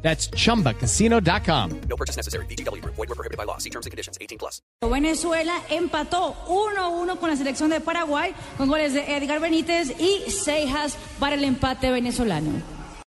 That's chumbacasino.com. No purchase necessary. BGW. Void were prohibited by law. See terms and conditions. 18 plus. Venezuela empató 1-1 con la selección de Paraguay con goles de Edgar Benítez y Seijas para el empate venezolano.